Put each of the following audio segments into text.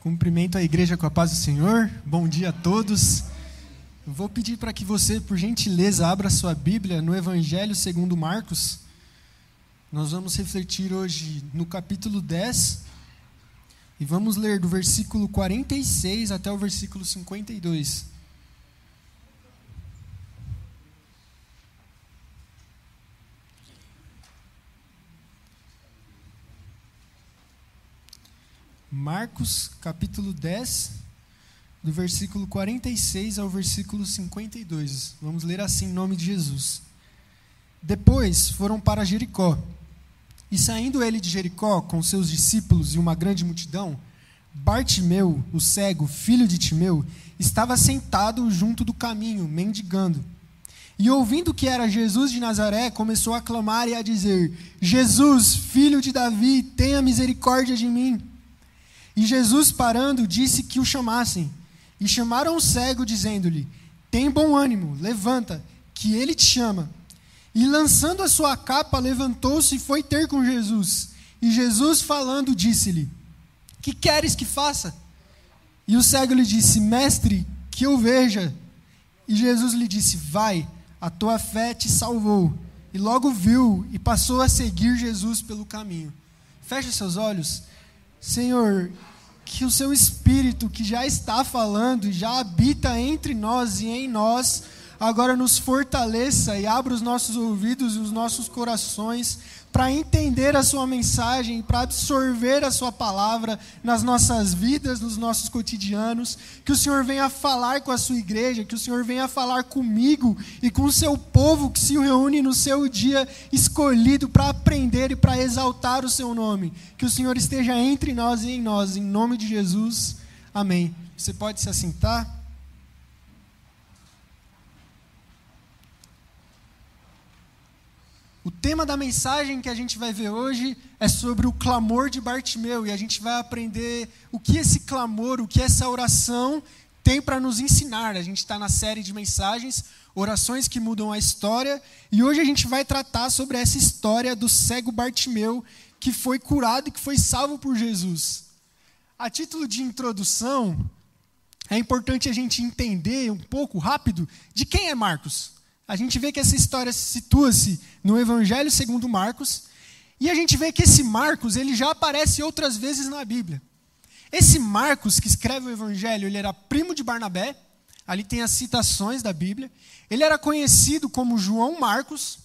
Cumprimento a igreja com a paz do Senhor. Bom dia a todos. Eu vou pedir para que você, por gentileza, abra sua Bíblia no Evangelho segundo Marcos. Nós vamos refletir hoje no capítulo 10 e vamos ler do versículo 46 até o versículo 52. Marcos, capítulo 10, do versículo 46 ao versículo 52. Vamos ler assim em nome de Jesus. Depois foram para Jericó. E saindo ele de Jericó com seus discípulos e uma grande multidão, Bartimeu, o cego, filho de Timeu, estava sentado junto do caminho, mendigando. E ouvindo que era Jesus de Nazaré, começou a clamar e a dizer: Jesus, filho de Davi, tenha misericórdia de mim. E Jesus, parando, disse que o chamassem. E chamaram o cego, dizendo-lhe: Tem bom ânimo, levanta, que ele te chama. E lançando a sua capa, levantou-se e foi ter com Jesus. E Jesus, falando, disse-lhe: Que queres que faça? E o cego lhe disse: Mestre, que eu veja. E Jesus lhe disse: Vai, a tua fé te salvou. E logo viu e passou a seguir Jesus pelo caminho. Feche seus olhos. Senhor, que o seu Espírito, que já está falando e já habita entre nós e em nós, agora nos fortaleça e abra os nossos ouvidos e os nossos corações para entender a sua mensagem, para absorver a sua palavra nas nossas vidas, nos nossos cotidianos. Que o Senhor venha falar com a sua igreja, que o Senhor venha falar comigo e com o seu povo que se reúne no seu dia escolhido para aprender e para exaltar o seu nome. Que o Senhor esteja entre nós e em nós, em nome de Jesus. Amém. Você pode se assentar? O tema da mensagem que a gente vai ver hoje é sobre o clamor de Bartimeu e a gente vai aprender o que esse clamor, o que essa oração tem para nos ensinar. A gente está na série de mensagens, orações que mudam a história, e hoje a gente vai tratar sobre essa história do cego Bartimeu que foi curado e que foi salvo por Jesus. A título de introdução, é importante a gente entender um pouco rápido de quem é Marcos a gente vê que essa história situa-se no Evangelho segundo Marcos, e a gente vê que esse Marcos, ele já aparece outras vezes na Bíblia. Esse Marcos que escreve o Evangelho, ele era primo de Barnabé, ali tem as citações da Bíblia. Ele era conhecido como João Marcos.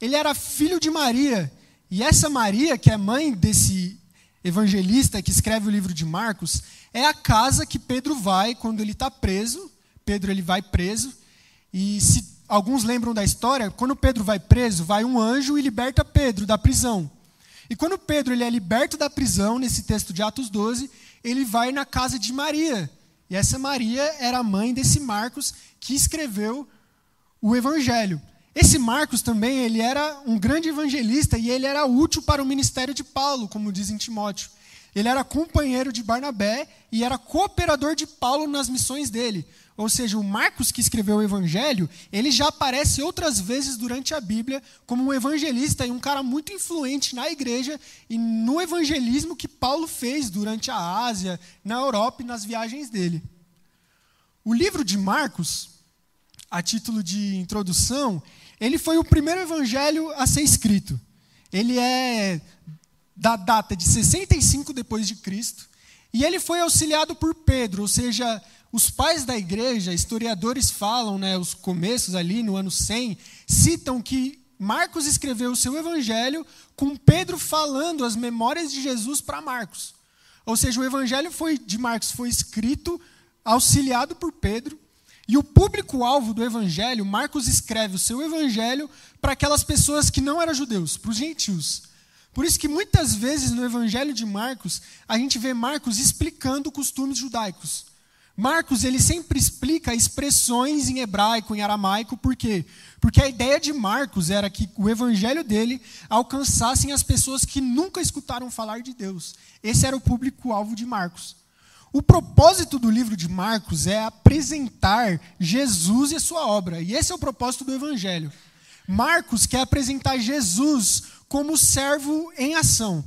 Ele era filho de Maria, e essa Maria, que é mãe desse evangelista que escreve o livro de Marcos, é a casa que Pedro vai quando ele está preso. Pedro ele vai preso e se alguns lembram da história, quando Pedro vai preso, vai um anjo e liberta Pedro da prisão. E quando Pedro ele é liberto da prisão, nesse texto de Atos 12, ele vai na casa de Maria. E essa Maria era a mãe desse Marcos que escreveu o evangelho. Esse Marcos também, ele era um grande evangelista e ele era útil para o ministério de Paulo, como diz em Timóteo. Ele era companheiro de Barnabé e era cooperador de Paulo nas missões dele. Ou seja, o Marcos que escreveu o Evangelho, ele já aparece outras vezes durante a Bíblia como um evangelista e um cara muito influente na igreja e no evangelismo que Paulo fez durante a Ásia, na Europa e nas viagens dele. O livro de Marcos, a título de introdução, ele foi o primeiro evangelho a ser escrito. Ele é da data de 65 depois de Cristo, e ele foi auxiliado por Pedro, ou seja, os pais da igreja, historiadores falam, né, os começos ali no ano 100, citam que Marcos escreveu o seu evangelho com Pedro falando as memórias de Jesus para Marcos. Ou seja, o evangelho foi, de Marcos foi escrito, auxiliado por Pedro, e o público-alvo do evangelho, Marcos escreve o seu evangelho para aquelas pessoas que não eram judeus, para os gentios. Por isso que muitas vezes no evangelho de Marcos, a gente vê Marcos explicando costumes judaicos. Marcos ele sempre explica expressões em hebraico, em aramaico, por quê? Porque a ideia de Marcos era que o evangelho dele alcançassem as pessoas que nunca escutaram falar de Deus. Esse era o público-alvo de Marcos. O propósito do livro de Marcos é apresentar Jesus e a sua obra, e esse é o propósito do evangelho. Marcos quer apresentar Jesus como servo em ação.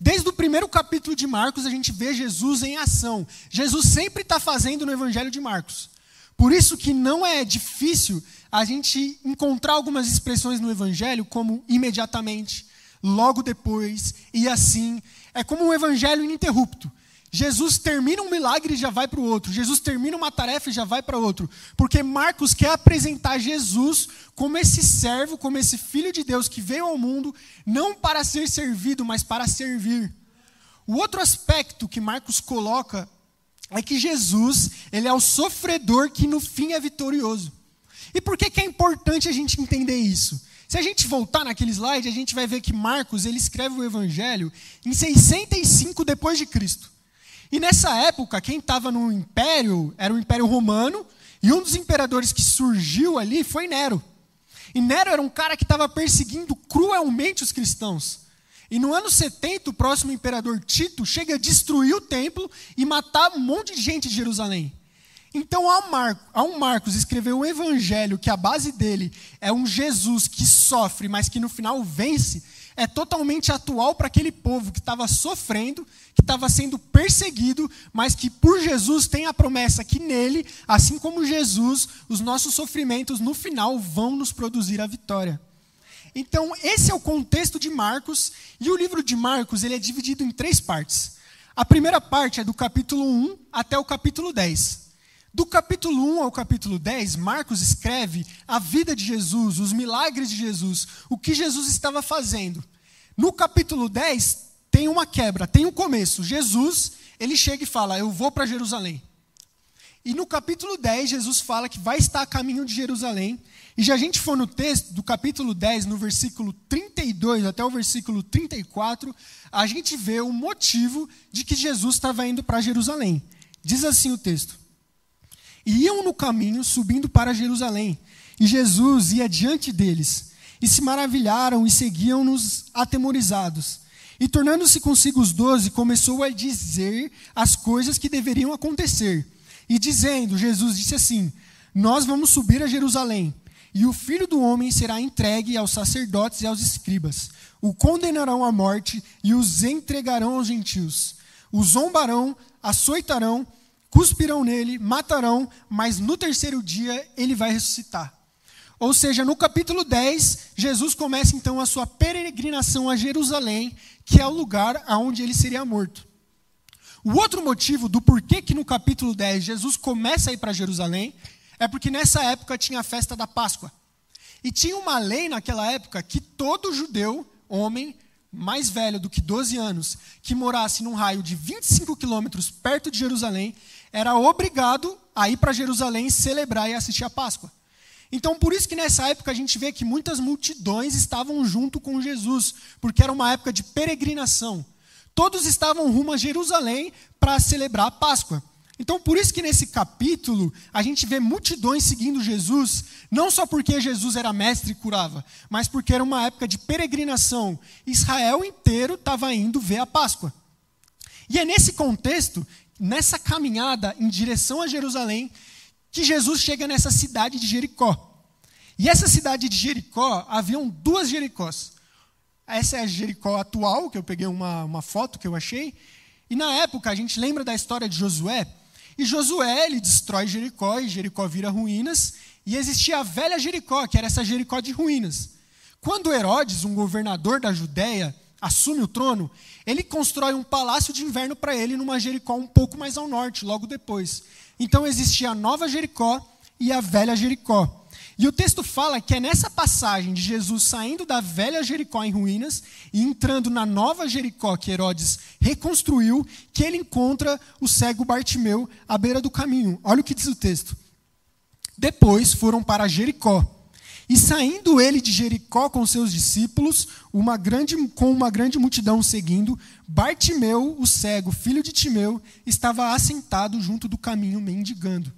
Desde o primeiro capítulo de Marcos, a gente vê Jesus em ação. Jesus sempre está fazendo no Evangelho de Marcos. Por isso que não é difícil a gente encontrar algumas expressões no Evangelho, como imediatamente, logo depois e assim. É como um Evangelho ininterrupto. Jesus termina um milagre e já vai para o outro. Jesus termina uma tarefa e já vai para outro. Porque Marcos quer apresentar Jesus como esse servo, como esse filho de Deus que veio ao mundo, não para ser servido, mas para servir. O outro aspecto que Marcos coloca é que Jesus, ele é o sofredor que no fim é vitorioso. E por que, que é importante a gente entender isso? Se a gente voltar naquele slide, a gente vai ver que Marcos, ele escreve o evangelho em 605 depois de Cristo. E nessa época, quem estava no império era o Império Romano, e um dos imperadores que surgiu ali foi Nero. E Nero era um cara que estava perseguindo cruelmente os cristãos. E no ano 70, o próximo imperador Tito chega a destruir o templo e matar um monte de gente de Jerusalém. Então, ao, Mar, ao Marcos escrever um evangelho que a base dele é um Jesus que sofre, mas que no final vence, é totalmente atual para aquele povo que estava sofrendo, que estava sendo perseguido, mas que por Jesus tem a promessa que nele, assim como Jesus, os nossos sofrimentos no final vão nos produzir a vitória. Então, esse é o contexto de Marcos, e o livro de Marcos ele é dividido em três partes. A primeira parte é do capítulo 1 até o capítulo 10. Do capítulo 1 ao capítulo 10, Marcos escreve a vida de Jesus, os milagres de Jesus, o que Jesus estava fazendo. No capítulo 10, tem uma quebra, tem um começo. Jesus, ele chega e fala: Eu vou para Jerusalém. E no capítulo 10, Jesus fala que vai estar a caminho de Jerusalém. E já a gente for no texto do capítulo 10, no versículo 32 até o versículo 34, a gente vê o motivo de que Jesus estava indo para Jerusalém. Diz assim o texto: e iam no caminho subindo para Jerusalém. E Jesus ia diante deles. E se maravilharam e seguiam-nos atemorizados. E tornando-se consigo os doze, começou a dizer as coisas que deveriam acontecer. E dizendo, Jesus disse assim: Nós vamos subir a Jerusalém, e o filho do homem será entregue aos sacerdotes e aos escribas. O condenarão à morte e os entregarão aos gentios. O zombarão, açoitarão cuspirão nele, matarão, mas no terceiro dia ele vai ressuscitar. Ou seja, no capítulo 10, Jesus começa então a sua peregrinação a Jerusalém, que é o lugar aonde ele seria morto. O outro motivo do porquê que no capítulo 10 Jesus começa a ir para Jerusalém é porque nessa época tinha a festa da Páscoa. E tinha uma lei naquela época que todo judeu, homem, mais velho do que 12 anos, que morasse num raio de 25 quilômetros perto de Jerusalém, era obrigado a ir para Jerusalém celebrar e assistir a Páscoa. Então, por isso que nessa época a gente vê que muitas multidões estavam junto com Jesus, porque era uma época de peregrinação. Todos estavam rumo a Jerusalém para celebrar a Páscoa. Então, por isso que nesse capítulo a gente vê multidões seguindo Jesus, não só porque Jesus era mestre e curava, mas porque era uma época de peregrinação. Israel inteiro estava indo ver a Páscoa. E é nesse contexto nessa caminhada em direção a Jerusalém que Jesus chega nessa cidade de Jericó. E essa cidade de Jericó, haviam duas Jericós. Essa é a Jericó atual, que eu peguei uma, uma foto que eu achei. E na época, a gente lembra da história de Josué. E Josué, ele destrói Jericó, e Jericó vira ruínas. E existia a velha Jericó, que era essa Jericó de ruínas. Quando Herodes, um governador da Judéia, assume o trono, ele constrói um palácio de inverno para ele numa Jericó um pouco mais ao norte, logo depois. Então existia a nova Jericó e a velha Jericó. E o texto fala que é nessa passagem de Jesus saindo da velha Jericó em ruínas e entrando na nova Jericó que Herodes reconstruiu, que ele encontra o cego Bartimeu à beira do caminho. Olha o que diz o texto. Depois foram para Jericó. E saindo ele de Jericó com seus discípulos, uma grande, com uma grande multidão seguindo, Bartimeu, o cego, filho de Timeu, estava assentado junto do caminho mendigando.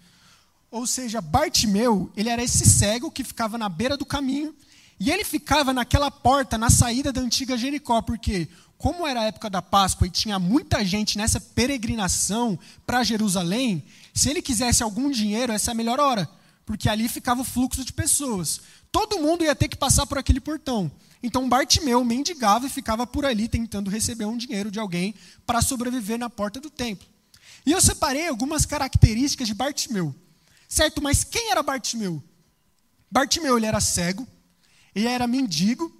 Ou seja, Bartimeu, ele era esse cego que ficava na beira do caminho, e ele ficava naquela porta, na saída da antiga Jericó, porque como era a época da Páscoa e tinha muita gente nessa peregrinação para Jerusalém, se ele quisesse algum dinheiro, essa é a melhor hora, porque ali ficava o fluxo de pessoas todo mundo ia ter que passar por aquele portão. Então Bartimeu mendigava e ficava por ali tentando receber um dinheiro de alguém para sobreviver na porta do templo. E eu separei algumas características de Bartimeu. Certo, mas quem era Bartimeu? Bartimeu ele era cego, ele era mendigo.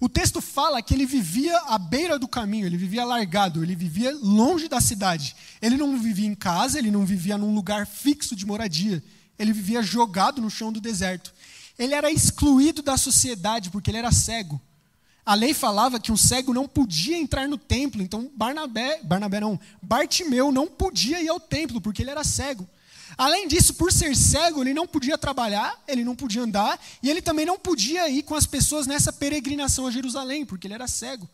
O texto fala que ele vivia à beira do caminho, ele vivia largado, ele vivia longe da cidade. Ele não vivia em casa, ele não vivia num lugar fixo de moradia. Ele vivia jogado no chão do deserto. Ele era excluído da sociedade porque ele era cego. A lei falava que um cego não podia entrar no templo, então Barnabé, Barnabé não, Bartimeu não podia ir ao templo porque ele era cego. Além disso, por ser cego, ele não podia trabalhar, ele não podia andar, e ele também não podia ir com as pessoas nessa peregrinação a Jerusalém, porque ele era cego.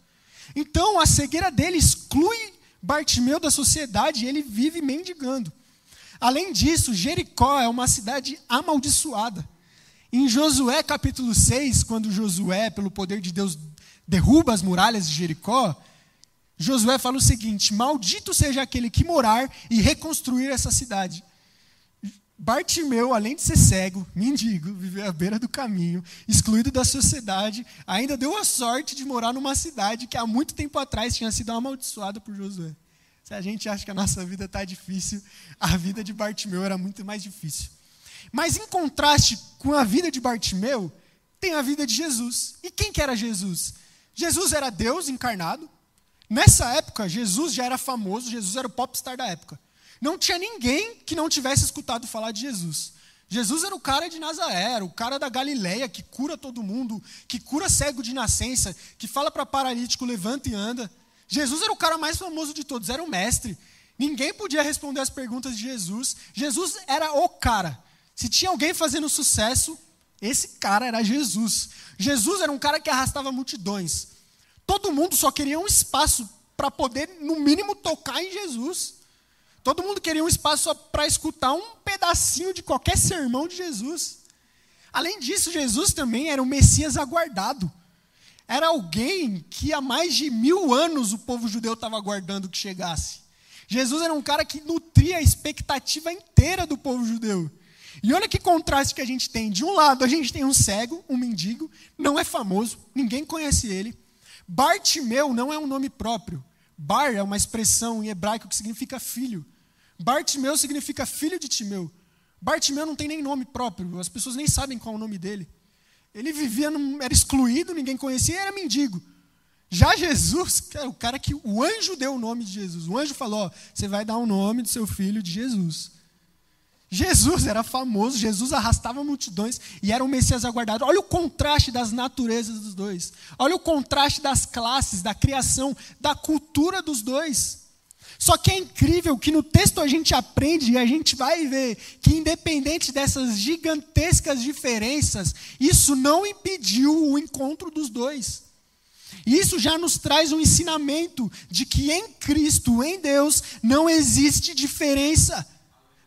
Então, a cegueira dele exclui Bartimeu da sociedade e ele vive mendigando. Além disso, Jericó é uma cidade amaldiçoada. Em Josué capítulo 6, quando Josué, pelo poder de Deus, derruba as muralhas de Jericó, Josué fala o seguinte: Maldito seja aquele que morar e reconstruir essa cidade. Bartimeu, além de ser cego, mendigo, viver à beira do caminho, excluído da sociedade, ainda deu a sorte de morar numa cidade que há muito tempo atrás tinha sido amaldiçoada por Josué. Se a gente acha que a nossa vida está difícil, a vida de Bartimeu era muito mais difícil. Mas em contraste com a vida de Bartimeu, tem a vida de Jesus. E quem que era Jesus? Jesus era Deus encarnado. Nessa época, Jesus já era famoso, Jesus era o popstar da época. Não tinha ninguém que não tivesse escutado falar de Jesus. Jesus era o cara de Nazaré, o cara da Galileia, que cura todo mundo, que cura cego de nascença, que fala para paralítico, levanta e anda. Jesus era o cara mais famoso de todos, era o mestre. Ninguém podia responder as perguntas de Jesus. Jesus era o cara. Se tinha alguém fazendo sucesso, esse cara era Jesus. Jesus era um cara que arrastava multidões. Todo mundo só queria um espaço para poder, no mínimo, tocar em Jesus. Todo mundo queria um espaço para escutar um pedacinho de qualquer sermão de Jesus. Além disso, Jesus também era o Messias aguardado. Era alguém que há mais de mil anos o povo judeu estava aguardando que chegasse. Jesus era um cara que nutria a expectativa inteira do povo judeu. E olha que contraste que a gente tem. De um lado, a gente tem um cego, um mendigo, não é famoso, ninguém conhece ele. Bartimeu não é um nome próprio. Bar é uma expressão em hebraico que significa filho. Bartimeu significa filho de Timeu. Bartimeu não tem nem nome próprio, as pessoas nem sabem qual é o nome dele. Ele vivia, era excluído, ninguém conhecia, era mendigo. Já Jesus, o cara que o anjo deu o nome de Jesus. O anjo falou: ó, você vai dar o nome do seu filho de Jesus. Jesus era famoso, Jesus arrastava multidões e era um Messias aguardado. Olha o contraste das naturezas dos dois. Olha o contraste das classes, da criação, da cultura dos dois. Só que é incrível que no texto a gente aprende e a gente vai ver que, independente dessas gigantescas diferenças, isso não impediu o encontro dos dois. Isso já nos traz um ensinamento de que em Cristo, em Deus, não existe diferença.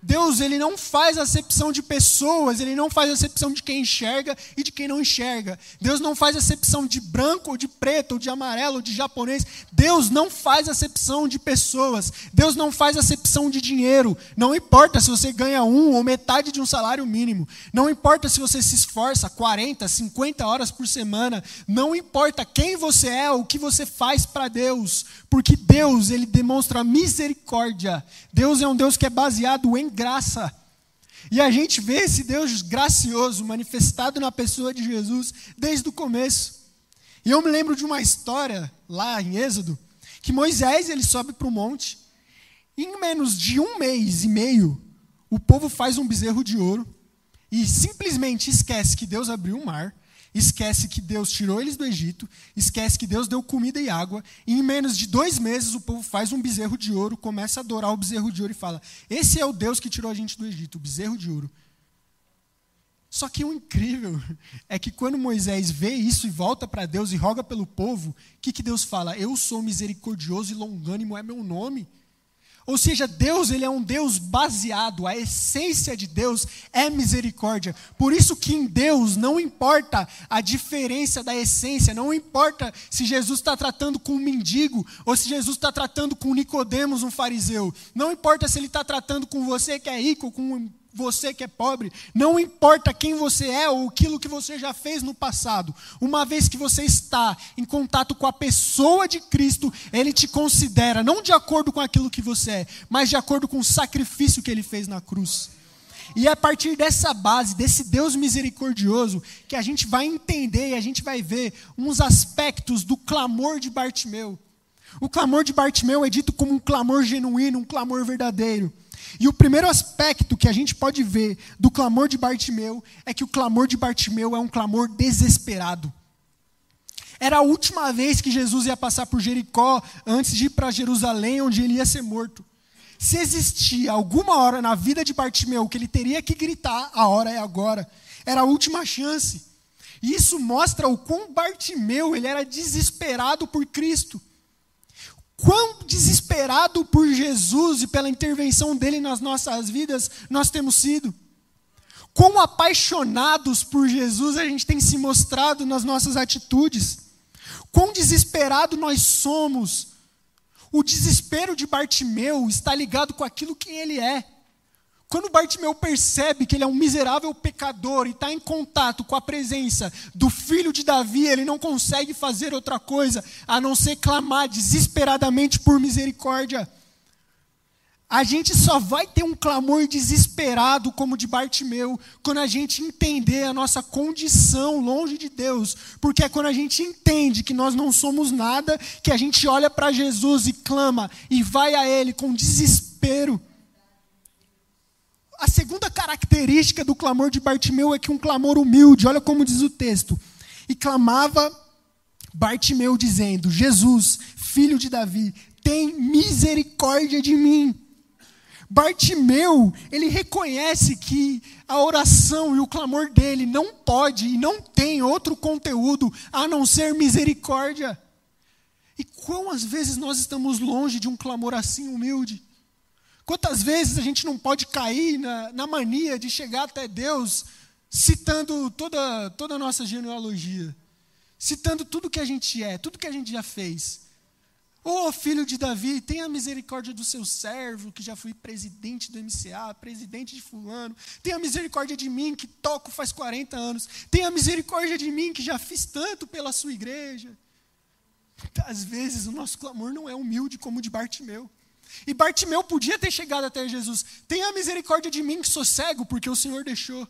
Deus ele não faz acepção de pessoas, ele não faz acepção de quem enxerga e de quem não enxerga. Deus não faz acepção de branco ou de preto ou de amarelo ou de japonês. Deus não faz acepção de pessoas. Deus não faz acepção de dinheiro. Não importa se você ganha um ou metade de um salário mínimo. Não importa se você se esforça 40, 50 horas por semana. Não importa quem você é ou o que você faz para Deus, porque Deus ele demonstra misericórdia. Deus é um Deus que é baseado em graça. E a gente vê esse Deus gracioso manifestado na pessoa de Jesus desde o começo. E eu me lembro de uma história lá em Êxodo, que Moisés ele sobe para o monte, e em menos de um mês e meio, o povo faz um bezerro de ouro e simplesmente esquece que Deus abriu o mar, esquece que Deus tirou eles do Egito, esquece que Deus deu comida e água, e em menos de dois meses o povo faz um bezerro de ouro, começa a adorar o bezerro de ouro e fala: Esse é o Deus que tirou a gente do Egito, o bezerro de ouro. Só que o incrível é que quando Moisés vê isso e volta para Deus e roga pelo povo, o que, que Deus fala? Eu sou misericordioso e longânimo é meu nome. Ou seja, Deus ele é um Deus baseado, a essência de Deus é misericórdia. Por isso que em Deus não importa a diferença da essência, não importa se Jesus está tratando com um mendigo ou se Jesus está tratando com Nicodemos, um fariseu. Não importa se ele está tratando com você que é rico com você que é pobre, não importa quem você é ou aquilo que você já fez no passado, uma vez que você está em contato com a pessoa de Cristo, Ele te considera não de acordo com aquilo que você é, mas de acordo com o sacrifício que Ele fez na cruz. E é a partir dessa base, desse Deus misericordioso, que a gente vai entender e a gente vai ver uns aspectos do clamor de Bartimeu. O clamor de Bartimeu é dito como um clamor genuíno, um clamor verdadeiro. E o primeiro aspecto que a gente pode ver do clamor de Bartimeu é que o clamor de Bartimeu é um clamor desesperado. Era a última vez que Jesus ia passar por Jericó antes de ir para Jerusalém, onde ele ia ser morto. Se existia alguma hora na vida de Bartimeu que ele teria que gritar, a hora é agora. Era a última chance. E isso mostra o quão Bartimeu ele era desesperado por Cristo quão desesperado por Jesus e pela intervenção dele nas nossas vidas nós temos sido. Quão apaixonados por Jesus a gente tem se mostrado nas nossas atitudes. Quão desesperado nós somos. O desespero de Bartimeu está ligado com aquilo que ele é. Quando Bartimeu percebe que ele é um miserável pecador e está em contato com a presença do filho de Davi, ele não consegue fazer outra coisa a não ser clamar desesperadamente por misericórdia. A gente só vai ter um clamor desesperado como de Bartimeu quando a gente entender a nossa condição longe de Deus. Porque é quando a gente entende que nós não somos nada, que a gente olha para Jesus e clama e vai a Ele com desespero a segunda característica do clamor de Bartimeu é que um clamor humilde, olha como diz o texto. E clamava Bartimeu dizendo: Jesus, filho de Davi, tem misericórdia de mim. Bartimeu, ele reconhece que a oração e o clamor dele não pode e não tem outro conteúdo a não ser misericórdia. E quão às vezes nós estamos longe de um clamor assim humilde? Quantas vezes a gente não pode cair na, na mania de chegar até Deus citando toda, toda a nossa genealogia, citando tudo que a gente é, tudo que a gente já fez. Ô oh, filho de Davi, tenha misericórdia do seu servo, que já fui presidente do MCA, presidente de Fulano. Tenha misericórdia de mim, que toco faz 40 anos. Tenha misericórdia de mim, que já fiz tanto pela sua igreja. Às vezes o nosso clamor não é humilde como o de Bartimeu. E Bartimeu podia ter chegado até Jesus. Tenha misericórdia de mim que sou cego, porque o Senhor deixou.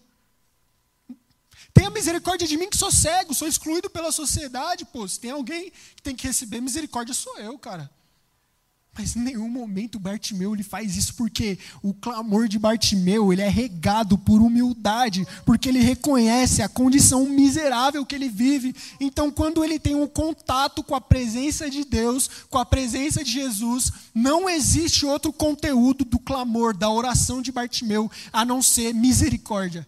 Tenha misericórdia de mim que sou cego, sou excluído pela sociedade, pô. Se tem alguém que tem que receber misericórdia, sou eu, cara. Mas em nenhum momento Bartimeu ele faz isso porque o clamor de Bartimeu ele é regado por humildade, porque ele reconhece a condição miserável que ele vive. Então, quando ele tem um contato com a presença de Deus, com a presença de Jesus, não existe outro conteúdo do clamor, da oração de Bartimeu, a não ser misericórdia.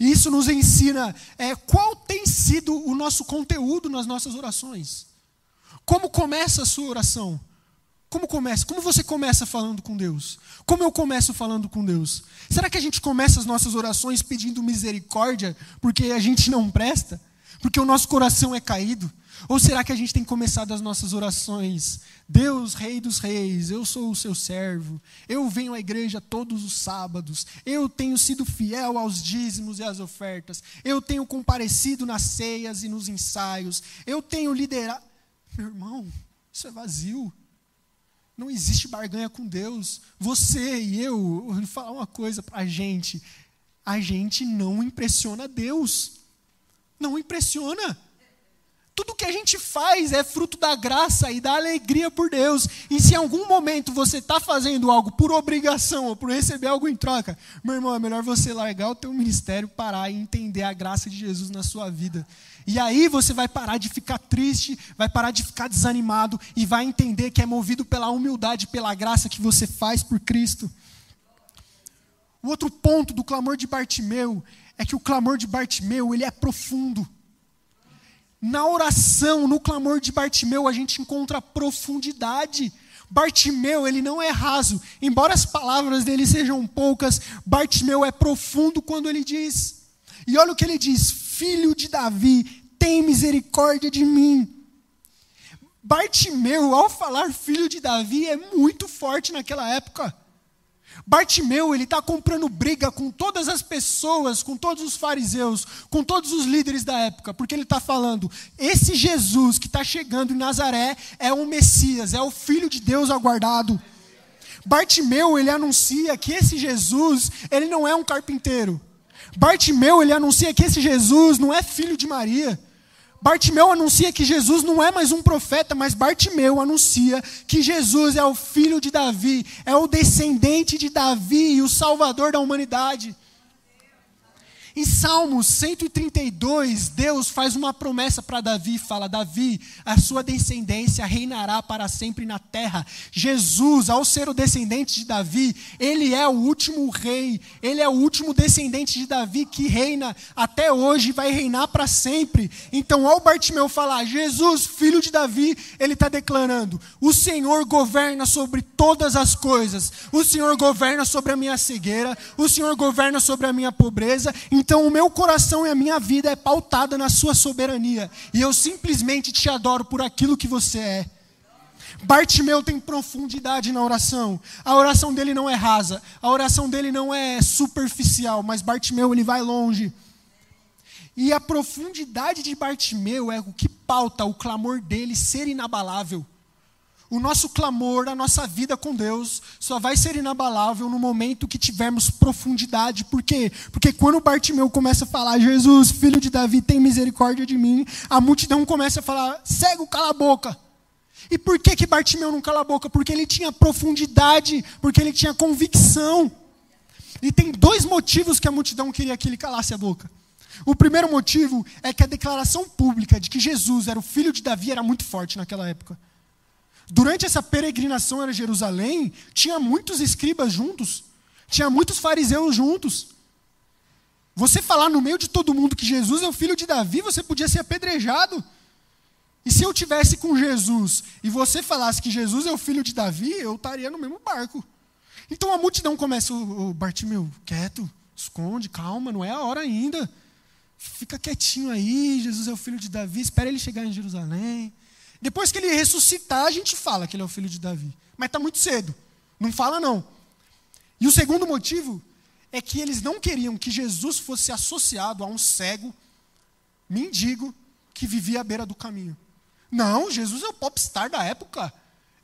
Isso nos ensina é, qual tem sido o nosso conteúdo nas nossas orações. Como começa a sua oração? Como começa? Como você começa falando com Deus? Como eu começo falando com Deus? Será que a gente começa as nossas orações pedindo misericórdia porque a gente não presta? Porque o nosso coração é caído? Ou será que a gente tem começado as nossas orações? Deus, Rei dos Reis, eu sou o seu servo, eu venho à igreja todos os sábados, eu tenho sido fiel aos dízimos e às ofertas, eu tenho comparecido nas ceias e nos ensaios, eu tenho liderado. Meu irmão, isso é vazio. Não existe barganha com Deus. Você e eu, vou falar uma coisa para a gente: a gente não impressiona Deus. Não impressiona. Tudo que a gente faz é fruto da graça e da alegria por Deus. E se em algum momento você está fazendo algo por obrigação ou por receber algo em troca, meu irmão, é melhor você largar o teu ministério, parar e entender a graça de Jesus na sua vida. E aí você vai parar de ficar triste, vai parar de ficar desanimado e vai entender que é movido pela humildade, pela graça que você faz por Cristo. O outro ponto do clamor de Bartimeu é que o clamor de Bartimeu, ele é profundo. Na oração, no clamor de Bartimeu, a gente encontra profundidade. Bartimeu, ele não é raso. Embora as palavras dele sejam poucas, Bartimeu é profundo quando ele diz. E olha o que ele diz: Filho de Davi, tem misericórdia de mim. Bartimeu, ao falar filho de Davi, é muito forte naquela época. Bartimeu, ele está comprando briga com todas as pessoas, com todos os fariseus, com todos os líderes da época, porque ele está falando: esse Jesus que está chegando em Nazaré é o Messias, é o Filho de Deus aguardado. Bartimeu, ele anuncia que esse Jesus, ele não é um carpinteiro. Bartimeu, ele anuncia que esse Jesus não é filho de Maria. Bartimeu anuncia que Jesus não é mais um profeta, mas Bartimeu anuncia que Jesus é o filho de Davi, é o descendente de Davi e o salvador da humanidade. Em Salmos 132, Deus faz uma promessa para Davi, fala: Davi, a sua descendência reinará para sempre na terra. Jesus, ao ser o descendente de Davi, ele é o último rei, ele é o último descendente de Davi que reina até hoje e vai reinar para sempre. Então, ao Bartimeu falar, Jesus, filho de Davi, ele está declarando: o Senhor governa sobre todas as coisas, o Senhor governa sobre a minha cegueira, o Senhor governa sobre a minha pobreza. Então, o meu coração e a minha vida é pautada na Sua soberania. E eu simplesmente te adoro por aquilo que você é. Bartimeu tem profundidade na oração. A oração dele não é rasa, a oração dele não é superficial, mas Bartimeu ele vai longe. E a profundidade de Bartimeu é o que pauta o clamor dele ser inabalável. O nosso clamor, a nossa vida com Deus, só vai ser inabalável no momento que tivermos profundidade. Por quê? Porque quando Bartimeu começa a falar, Jesus, filho de Davi, tem misericórdia de mim, a multidão começa a falar, cego, cala a boca. E por que, que Bartimeu não cala a boca? Porque ele tinha profundidade, porque ele tinha convicção. E tem dois motivos que a multidão queria que ele calasse a boca. O primeiro motivo é que a declaração pública de que Jesus era o filho de Davi era muito forte naquela época. Durante essa peregrinação a Jerusalém, tinha muitos escribas juntos, tinha muitos fariseus juntos. Você falar no meio de todo mundo que Jesus é o filho de Davi, você podia ser apedrejado. E se eu tivesse com Jesus e você falasse que Jesus é o filho de Davi, eu estaria no mesmo barco. Então a multidão começa, o Bartimeu, quieto, esconde, calma, não é a hora ainda. Fica quietinho aí, Jesus é o filho de Davi, espera ele chegar em Jerusalém. Depois que ele ressuscitar, a gente fala que ele é o filho de Davi. Mas está muito cedo. Não fala, não. E o segundo motivo é que eles não queriam que Jesus fosse associado a um cego, mendigo, que vivia à beira do caminho. Não, Jesus é o popstar da época.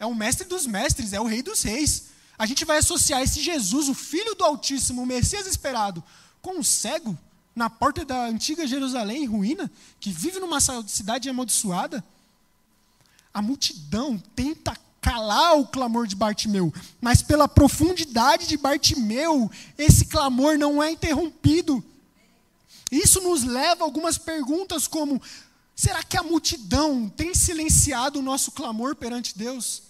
É o mestre dos mestres, é o rei dos reis. A gente vai associar esse Jesus, o filho do Altíssimo, o Messias esperado, com um cego na porta da antiga Jerusalém, em ruína, que vive numa cidade amaldiçoada a multidão tenta calar o clamor de Bartimeu, mas pela profundidade de Bartimeu, esse clamor não é interrompido. Isso nos leva a algumas perguntas como: será que a multidão tem silenciado o nosso clamor perante Deus?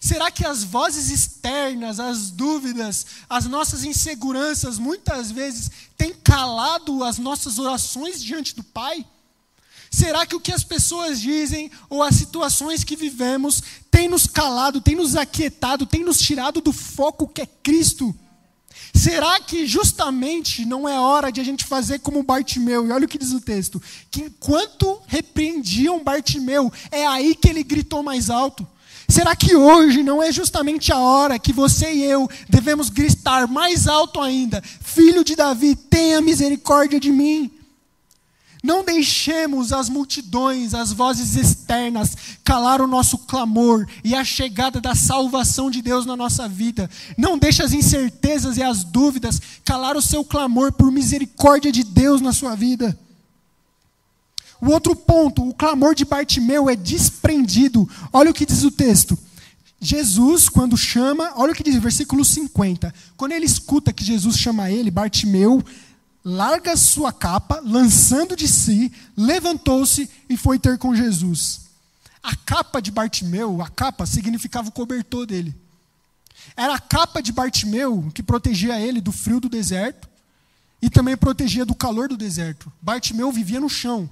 Será que as vozes externas, as dúvidas, as nossas inseguranças, muitas vezes têm calado as nossas orações diante do Pai? Será que o que as pessoas dizem ou as situações que vivemos tem nos calado, tem nos aquietado, tem nos tirado do foco que é Cristo? Será que justamente não é hora de a gente fazer como Bartimeu? E olha o que diz o texto: que enquanto repreendiam Bartimeu, é aí que ele gritou mais alto. Será que hoje não é justamente a hora que você e eu devemos gritar mais alto ainda: Filho de Davi, tenha misericórdia de mim? Não deixemos as multidões, as vozes externas, calar o nosso clamor e a chegada da salvação de Deus na nossa vida. Não deixe as incertezas e as dúvidas calar o seu clamor por misericórdia de Deus na sua vida. O outro ponto, o clamor de Bartimeu é desprendido. Olha o que diz o texto. Jesus, quando chama, olha o que diz, versículo 50. Quando ele escuta que Jesus chama ele, Bartimeu, larga sua capa, lançando de si, levantou-se e foi ter com Jesus. A capa de Bartimeu, a capa significava o cobertor dele. Era a capa de Bartimeu que protegia ele do frio do deserto e também protegia do calor do deserto. Bartimeu vivia no chão,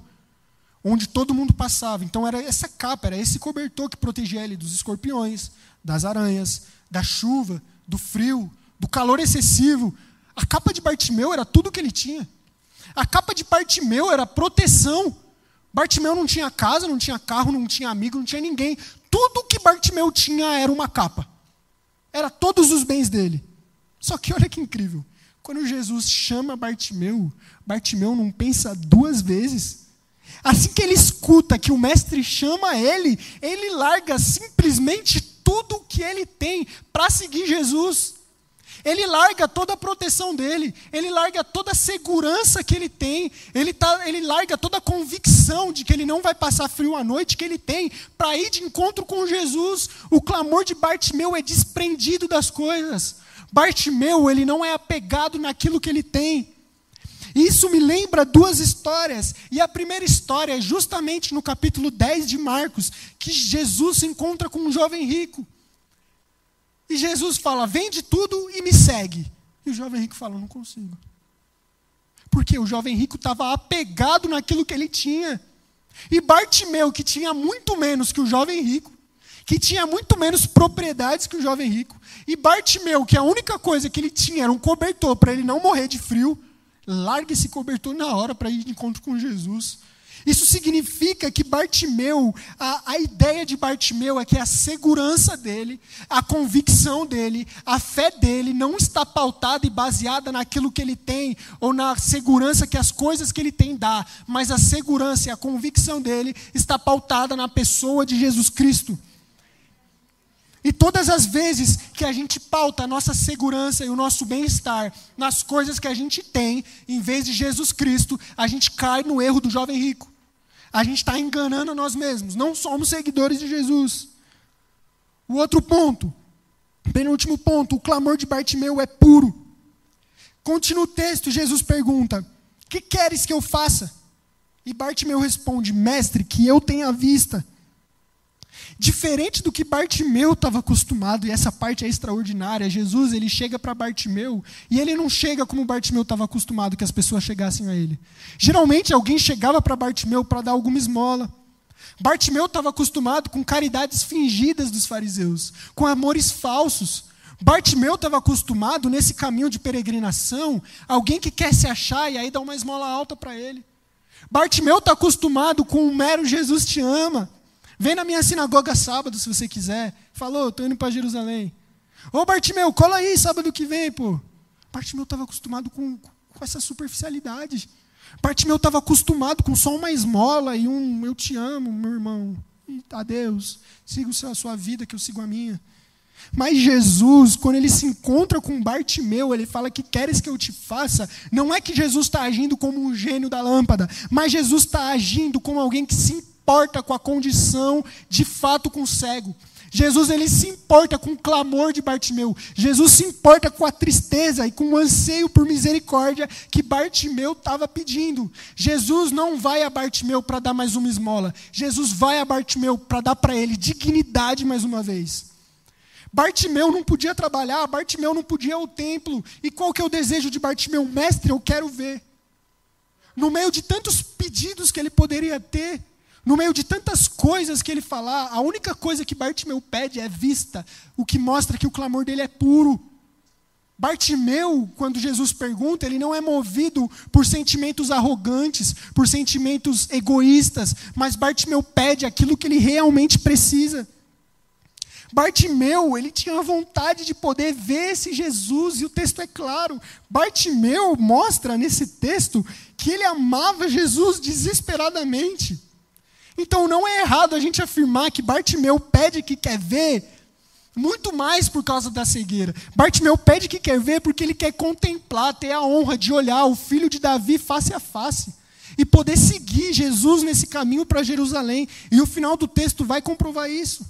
onde todo mundo passava. Então era essa capa, era esse cobertor que protegia ele dos escorpiões, das aranhas, da chuva, do frio, do calor excessivo, a capa de Bartimeu era tudo que ele tinha. A capa de Bartimeu era proteção. Bartimeu não tinha casa, não tinha carro, não tinha amigo, não tinha ninguém. Tudo que Bartimeu tinha era uma capa. Era todos os bens dele. Só que olha que incrível. Quando Jesus chama Bartimeu, Bartimeu não pensa duas vezes. Assim que ele escuta que o mestre chama ele, ele larga simplesmente tudo o que ele tem para seguir Jesus. Ele larga toda a proteção dele, ele larga toda a segurança que ele tem, ele, tá, ele larga toda a convicção de que ele não vai passar frio à noite que ele tem para ir de encontro com Jesus. O clamor de Bartimeu é desprendido das coisas. Bartimeu, ele não é apegado naquilo que ele tem. Isso me lembra duas histórias. E a primeira história é justamente no capítulo 10 de Marcos, que Jesus se encontra com um jovem rico. E Jesus fala: Vende tudo e me segue. E o jovem rico fala: Não consigo. Porque o jovem rico estava apegado naquilo que ele tinha. E Bartimeu, que tinha muito menos que o jovem rico, que tinha muito menos propriedades que o jovem rico, e Bartimeu, que a única coisa que ele tinha era um cobertor para ele não morrer de frio, larga esse cobertor na hora para ir de encontro com Jesus. Isso significa que Bartimeu, a, a ideia de Bartimeu é que a segurança dele, a convicção dele, a fé dele não está pautada e baseada naquilo que ele tem ou na segurança que as coisas que ele tem dá, mas a segurança e a convicção dele está pautada na pessoa de Jesus Cristo. E todas as vezes que a gente pauta a nossa segurança e o nosso bem-estar nas coisas que a gente tem, em vez de Jesus Cristo, a gente cai no erro do jovem rico. A gente está enganando nós mesmos. Não somos seguidores de Jesus. O outro ponto, penúltimo ponto, o clamor de Bartimeu é puro. Continua o texto, Jesus pergunta: Que queres que eu faça? E Bartimeu responde: Mestre, que eu tenha vista. Diferente do que Bartimeu estava acostumado, e essa parte é extraordinária, Jesus ele chega para Bartimeu e ele não chega como Bartimeu estava acostumado que as pessoas chegassem a ele. Geralmente alguém chegava para Bartimeu para dar alguma esmola. Bartimeu estava acostumado com caridades fingidas dos fariseus, com amores falsos. Bartimeu estava acostumado nesse caminho de peregrinação, alguém que quer se achar e aí dá uma esmola alta para ele. Bartimeu está acostumado com o mero Jesus te ama, Vem na minha sinagoga sábado, se você quiser. Falou, estou indo para Jerusalém. Ô Bartimeu, cola aí sábado que vem, pô. Bartimeu estava acostumado com, com essa superficialidade. Bartimeu estava acostumado com só uma esmola e um eu te amo, meu irmão. E adeus. Siga a sua vida, que eu sigo a minha. Mas Jesus, quando ele se encontra com Bartimeu, ele fala que queres que eu te faça. Não é que Jesus está agindo como um gênio da lâmpada, mas Jesus está agindo como alguém que se importa com a condição de fato com o cego. Jesus ele se importa com o clamor de Bartimeu. Jesus se importa com a tristeza e com o anseio por misericórdia que Bartimeu estava pedindo. Jesus não vai a Bartimeu para dar mais uma esmola. Jesus vai a Bartimeu para dar para ele dignidade mais uma vez. Bartimeu não podia trabalhar, Bartimeu não podia ir ao templo. E qual que é o desejo de Bartimeu? Mestre, eu quero ver. No meio de tantos pedidos que ele poderia ter, no meio de tantas coisas que ele falar, a única coisa que Bartimeu pede é vista, o que mostra que o clamor dele é puro. Bartimeu, quando Jesus pergunta, ele não é movido por sentimentos arrogantes, por sentimentos egoístas, mas Bartimeu pede aquilo que ele realmente precisa. Bartimeu, ele tinha vontade de poder ver esse Jesus, e o texto é claro. Bartimeu mostra nesse texto que ele amava Jesus desesperadamente. Então não é errado a gente afirmar que Bartimeu pede que quer ver muito mais por causa da cegueira. Bartimeu pede que quer ver porque ele quer contemplar, ter a honra de olhar o filho de Davi face a face e poder seguir Jesus nesse caminho para Jerusalém. E o final do texto vai comprovar isso.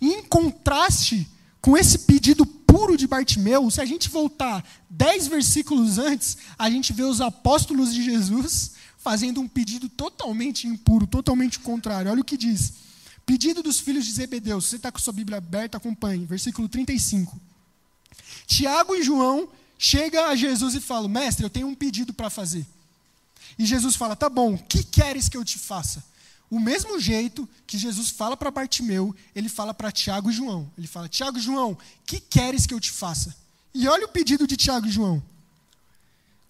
Em contraste com esse pedido puro de Bartimeu, se a gente voltar dez versículos antes, a gente vê os apóstolos de Jesus fazendo um pedido totalmente impuro, totalmente contrário. Olha o que diz. Pedido dos filhos de Zebedeu. Se você está com sua Bíblia aberta, acompanhe. Versículo 35. Tiago e João chegam a Jesus e falam: Mestre, eu tenho um pedido para fazer. E Jesus fala: Tá bom, o que queres que eu te faça? O mesmo jeito que Jesus fala para Bartimeu, ele fala para Tiago e João. Ele fala: Tiago e João, o que queres que eu te faça? E olha o pedido de Tiago e João.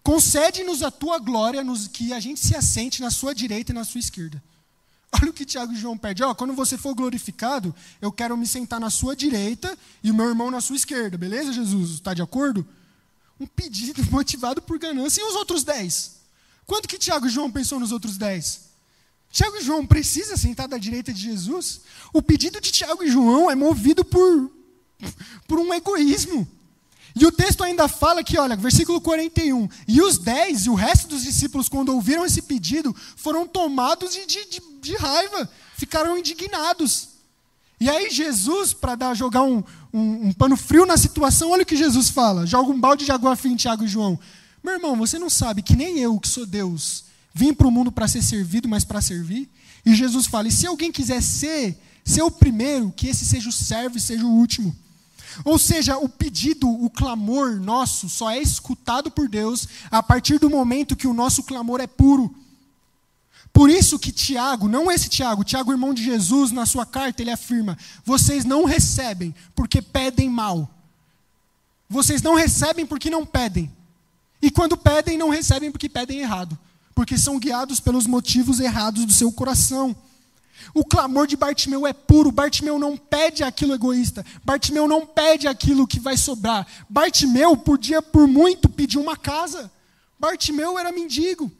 Concede-nos a tua glória, nos, que a gente se assente na sua direita e na sua esquerda. Olha o que Tiago e João pedem. Ó, quando você for glorificado, eu quero me sentar na sua direita e o meu irmão na sua esquerda. Beleza, Jesus? Está de acordo? Um pedido motivado por ganância. E os outros dez? Quanto que Tiago e João pensou nos outros dez? Tiago e João precisa sentar da direita de Jesus? O pedido de Tiago e João é movido por, por um egoísmo. E o texto ainda fala que, olha, versículo 41, e os dez e o resto dos discípulos, quando ouviram esse pedido, foram tomados de, de, de, raiva, ficaram indignados. E aí Jesus, para jogar um, um, um, pano frio na situação, olha o que Jesus fala, joga um balde de água fria em Tiago e João. Meu irmão, você não sabe que nem eu, que sou Deus, vim para o mundo para ser servido, mas para servir? E Jesus fala, e se alguém quiser ser, ser o primeiro, que esse seja o servo e seja o último. Ou seja, o pedido, o clamor nosso só é escutado por Deus a partir do momento que o nosso clamor é puro. Por isso que Tiago, não esse Tiago, Tiago, irmão de Jesus, na sua carta, ele afirma: vocês não recebem porque pedem mal. Vocês não recebem porque não pedem. E quando pedem, não recebem porque pedem errado. Porque são guiados pelos motivos errados do seu coração. O clamor de Bartimeu é puro. Bartimeu não pede aquilo egoísta. Bartimeu não pede aquilo que vai sobrar. Bartimeu podia, por muito, pedir uma casa. Bartimeu era mendigo.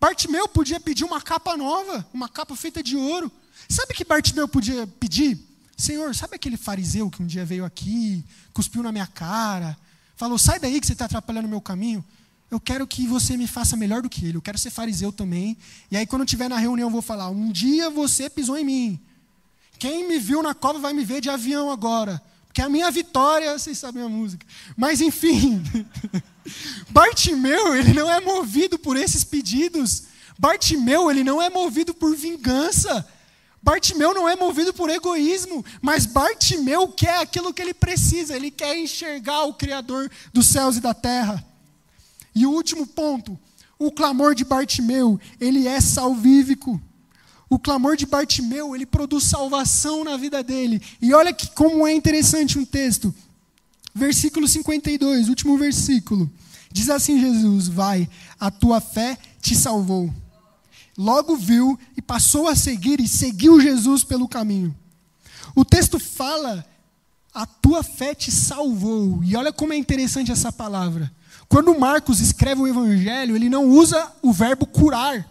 Bartimeu podia pedir uma capa nova, uma capa feita de ouro. Sabe que Bartimeu podia pedir? Senhor, sabe aquele fariseu que um dia veio aqui, cuspiu na minha cara, falou: sai daí que você está atrapalhando o meu caminho? Eu quero que você me faça melhor do que ele, eu quero ser fariseu também. E aí, quando estiver na reunião, eu vou falar: um dia você pisou em mim. Quem me viu na cova vai me ver de avião agora. Porque a minha vitória, vocês sabem a música. Mas, enfim, Bartimeu, ele não é movido por esses pedidos. Bartimeu, ele não é movido por vingança. Bartimeu não é movido por egoísmo, mas Bartimeu quer aquilo que ele precisa, ele quer enxergar o Criador dos céus e da terra. E o último ponto, o clamor de Bartimeu, ele é salvífico. O clamor de Bartimeu, ele produz salvação na vida dele. E olha que como é interessante um texto. Versículo 52, último versículo. Diz assim Jesus: Vai, a tua fé te salvou. Logo viu e passou a seguir e seguiu Jesus pelo caminho. O texto fala: A tua fé te salvou. E olha como é interessante essa palavra. Quando Marcos escreve o evangelho, ele não usa o verbo curar.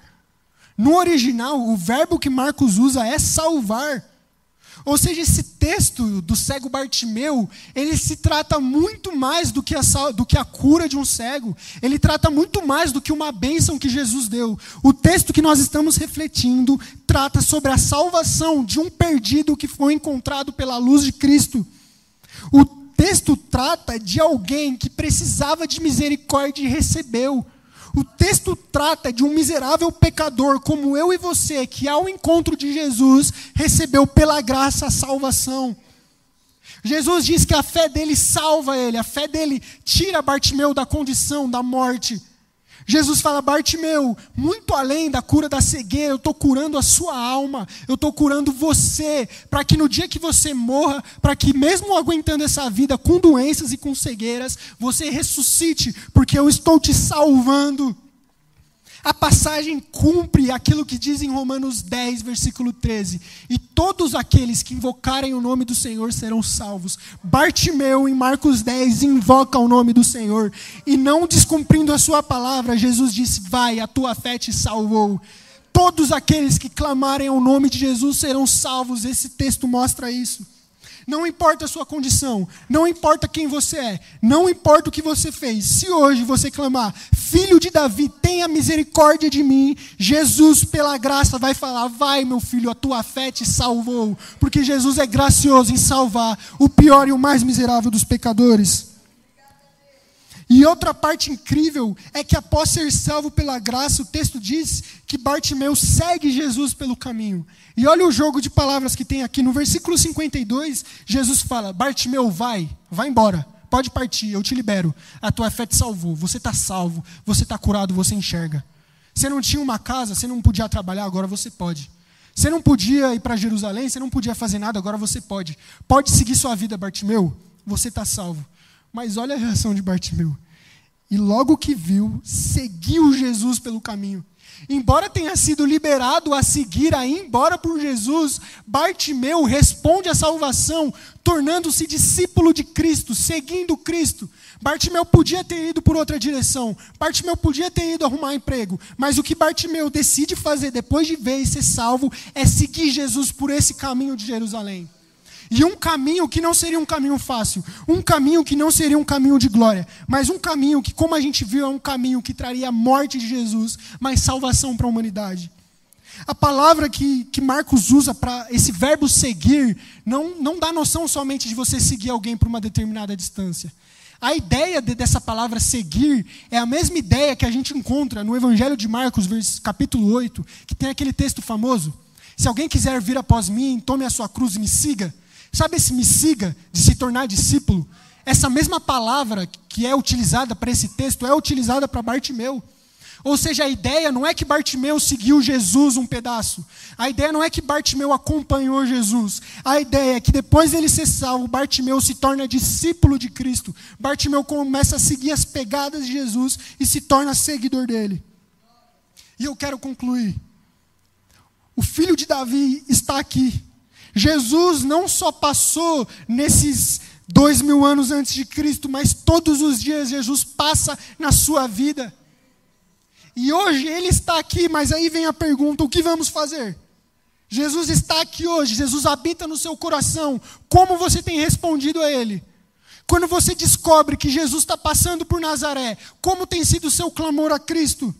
No original, o verbo que Marcos usa é salvar. Ou seja, esse texto do cego Bartimeu, ele se trata muito mais do que, a, do que a cura de um cego. Ele trata muito mais do que uma bênção que Jesus deu. O texto que nós estamos refletindo trata sobre a salvação de um perdido que foi encontrado pela luz de Cristo. O texto trata de alguém que precisava de misericórdia e recebeu. O texto trata de um miserável pecador como eu e você, que ao encontro de Jesus recebeu pela graça a salvação. Jesus diz que a fé dele salva ele, a fé dele tira Bartimeu da condição da morte. Jesus fala, Bartimeu, muito além da cura da cegueira, eu estou curando a sua alma, eu estou curando você, para que no dia que você morra, para que mesmo aguentando essa vida com doenças e com cegueiras, você ressuscite, porque eu estou te salvando. A passagem cumpre aquilo que diz em Romanos 10, versículo 13: E todos aqueles que invocarem o nome do Senhor serão salvos. Bartimeu, em Marcos 10, invoca o nome do Senhor. E não descumprindo a sua palavra, Jesus disse: Vai, a tua fé te salvou. Todos aqueles que clamarem ao nome de Jesus serão salvos. Esse texto mostra isso. Não importa a sua condição, não importa quem você é, não importa o que você fez. Se hoje você clamar, filho de Davi, tenha misericórdia de mim, Jesus, pela graça, vai falar: vai, meu filho, a tua fé te salvou. Porque Jesus é gracioso em salvar o pior e o mais miserável dos pecadores. E outra parte incrível é que após ser salvo pela graça, o texto diz que Bartimeu segue Jesus pelo caminho. E olha o jogo de palavras que tem aqui. No versículo 52, Jesus fala: Bartimeu, vai, vai embora, pode partir, eu te libero. A tua fé te salvou, você está salvo, você está curado, você enxerga. Você não tinha uma casa, você não podia trabalhar, agora você pode. Você não podia ir para Jerusalém, você não podia fazer nada, agora você pode. Pode seguir sua vida, Bartimeu, você está salvo. Mas olha a reação de Bartimeu. e logo que viu, seguiu Jesus pelo caminho. Embora tenha sido liberado a seguir a ir embora por Jesus, Bartimeu responde à salvação, tornando-se discípulo de Cristo, seguindo Cristo. Bartimeu podia ter ido por outra direção, Bartimeu podia ter ido arrumar emprego, mas o que Bartimeu decide fazer depois de ver e ser salvo é seguir Jesus por esse caminho de Jerusalém. E um caminho que não seria um caminho fácil, um caminho que não seria um caminho de glória, mas um caminho que, como a gente viu, é um caminho que traria a morte de Jesus, mas salvação para a humanidade. A palavra que, que Marcos usa para esse verbo seguir não, não dá noção somente de você seguir alguém por uma determinada distância. A ideia de, dessa palavra seguir é a mesma ideia que a gente encontra no Evangelho de Marcos, capítulo 8, que tem aquele texto famoso. Se alguém quiser vir após mim, tome a sua cruz e me siga. Sabe esse me siga, de se tornar discípulo? Essa mesma palavra que é utilizada para esse texto é utilizada para Bartimeu. Ou seja, a ideia não é que Bartimeu seguiu Jesus um pedaço. A ideia não é que Bartimeu acompanhou Jesus. A ideia é que depois dele ser salvo, Bartimeu se torna discípulo de Cristo. Bartimeu começa a seguir as pegadas de Jesus e se torna seguidor dele. E eu quero concluir. O filho de Davi está aqui. Jesus não só passou nesses dois mil anos antes de Cristo, mas todos os dias Jesus passa na sua vida. E hoje ele está aqui, mas aí vem a pergunta: o que vamos fazer? Jesus está aqui hoje, Jesus habita no seu coração. Como você tem respondido a ele? Quando você descobre que Jesus está passando por Nazaré, como tem sido o seu clamor a Cristo?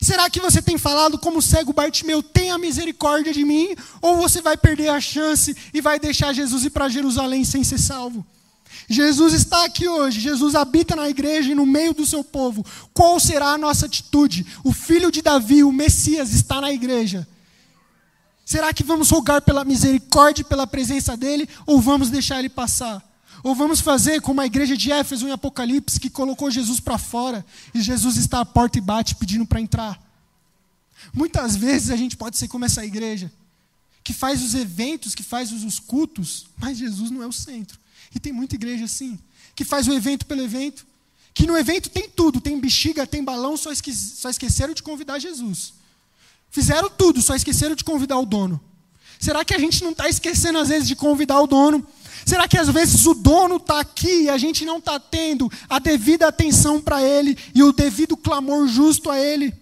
Será que você tem falado como cego Bartimeu, tenha misericórdia de mim? Ou você vai perder a chance e vai deixar Jesus ir para Jerusalém sem ser salvo? Jesus está aqui hoje, Jesus habita na igreja e no meio do seu povo. Qual será a nossa atitude? O filho de Davi, o Messias, está na igreja. Será que vamos rogar pela misericórdia e pela presença dele ou vamos deixar ele passar? Ou vamos fazer como a igreja de Éfeso em Apocalipse, que colocou Jesus para fora e Jesus está à porta e bate pedindo para entrar? Muitas vezes a gente pode ser como essa igreja, que faz os eventos, que faz os cultos, mas Jesus não é o centro. E tem muita igreja assim, que faz o evento pelo evento, que no evento tem tudo, tem bexiga, tem balão, só, esque só esqueceram de convidar Jesus. Fizeram tudo, só esqueceram de convidar o dono. Será que a gente não está esquecendo às vezes de convidar o dono? Será que às vezes o dono está aqui e a gente não está tendo a devida atenção para ele e o devido clamor justo a ele?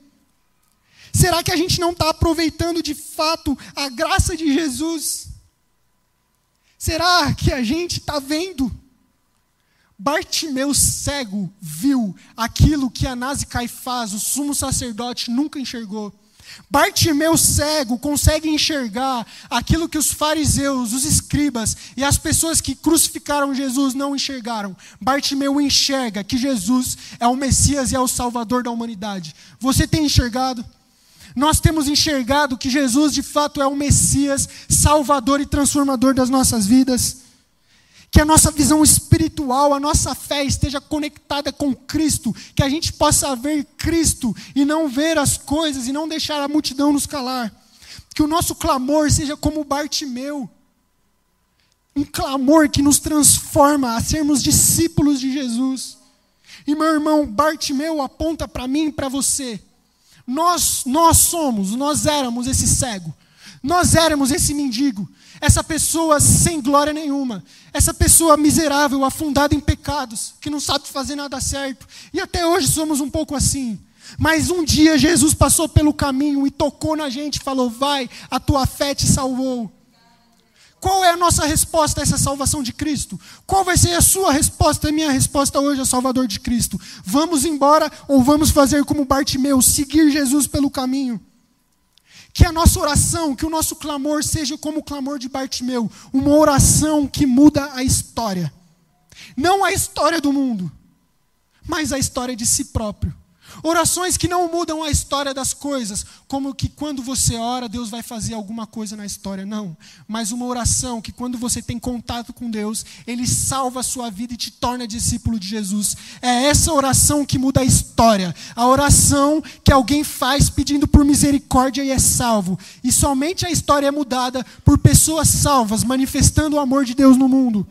Será que a gente não está aproveitando de fato a graça de Jesus? Será que a gente está vendo? Bartimeu cego viu aquilo que Anás e Caifás, o sumo sacerdote, nunca enxergou. Bartimeu cego consegue enxergar aquilo que os fariseus, os escribas e as pessoas que crucificaram Jesus não enxergaram. Bartimeu enxerga que Jesus é o Messias e é o Salvador da humanidade. Você tem enxergado? Nós temos enxergado que Jesus de fato é o Messias, Salvador e transformador das nossas vidas. Que a nossa visão espiritual, a nossa fé esteja conectada com Cristo, que a gente possa ver Cristo e não ver as coisas e não deixar a multidão nos calar. Que o nosso clamor seja como Bartimeu um clamor que nos transforma a sermos discípulos de Jesus. E meu irmão, Bartimeu aponta para mim e para você nós, nós somos, nós éramos esse cego. Nós éramos esse mendigo, essa pessoa sem glória nenhuma, essa pessoa miserável, afundada em pecados, que não sabe fazer nada certo. E até hoje somos um pouco assim. Mas um dia Jesus passou pelo caminho e tocou na gente e falou: Vai, a tua fé te salvou. Qual é a nossa resposta a essa salvação de Cristo? Qual vai ser a sua resposta, a minha resposta hoje ao Salvador de Cristo? Vamos embora ou vamos fazer como Bartimeu, seguir Jesus pelo caminho? Que a nossa oração, que o nosso clamor seja como o clamor de Bartimeu, uma oração que muda a história. Não a história do mundo, mas a história de si próprio. Orações que não mudam a história das coisas, como que quando você ora, Deus vai fazer alguma coisa na história. Não. Mas uma oração que quando você tem contato com Deus, Ele salva a sua vida e te torna discípulo de Jesus. É essa oração que muda a história. A oração que alguém faz pedindo por misericórdia e é salvo. E somente a história é mudada por pessoas salvas, manifestando o amor de Deus no mundo.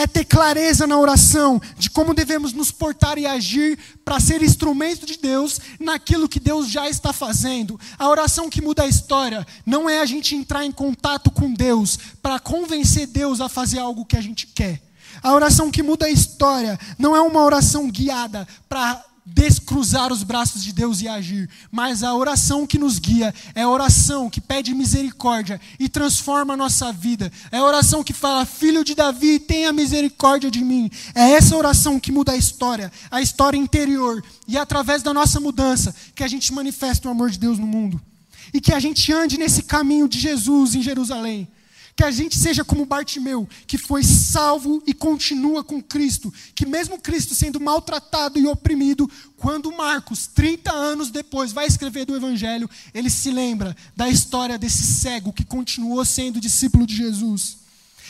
É ter clareza na oração de como devemos nos portar e agir para ser instrumento de Deus naquilo que Deus já está fazendo. A oração que muda a história não é a gente entrar em contato com Deus para convencer Deus a fazer algo que a gente quer. A oração que muda a história não é uma oração guiada para descruzar os braços de Deus e agir, mas a oração que nos guia é a oração que pede misericórdia e transforma a nossa vida. É a oração que fala: Filho de Davi, tenha misericórdia de mim. É essa oração que muda a história, a história interior, e é através da nossa mudança que a gente manifesta o amor de Deus no mundo. E que a gente ande nesse caminho de Jesus em Jerusalém. Que a gente seja como Bartimeu, que foi salvo e continua com Cristo. Que mesmo Cristo sendo maltratado e oprimido, quando Marcos, 30 anos depois, vai escrever do Evangelho, ele se lembra da história desse cego que continuou sendo discípulo de Jesus.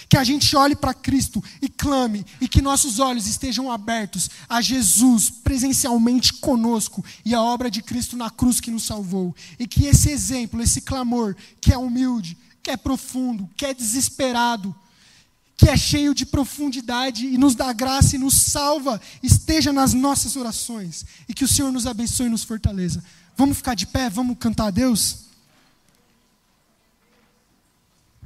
Que a gente olhe para Cristo e clame, e que nossos olhos estejam abertos a Jesus presencialmente conosco e a obra de Cristo na cruz que nos salvou. E que esse exemplo, esse clamor, que é humilde, que é profundo, que é desesperado, que é cheio de profundidade e nos dá graça e nos salva, esteja nas nossas orações e que o Senhor nos abençoe e nos fortaleça. Vamos ficar de pé, vamos cantar a Deus?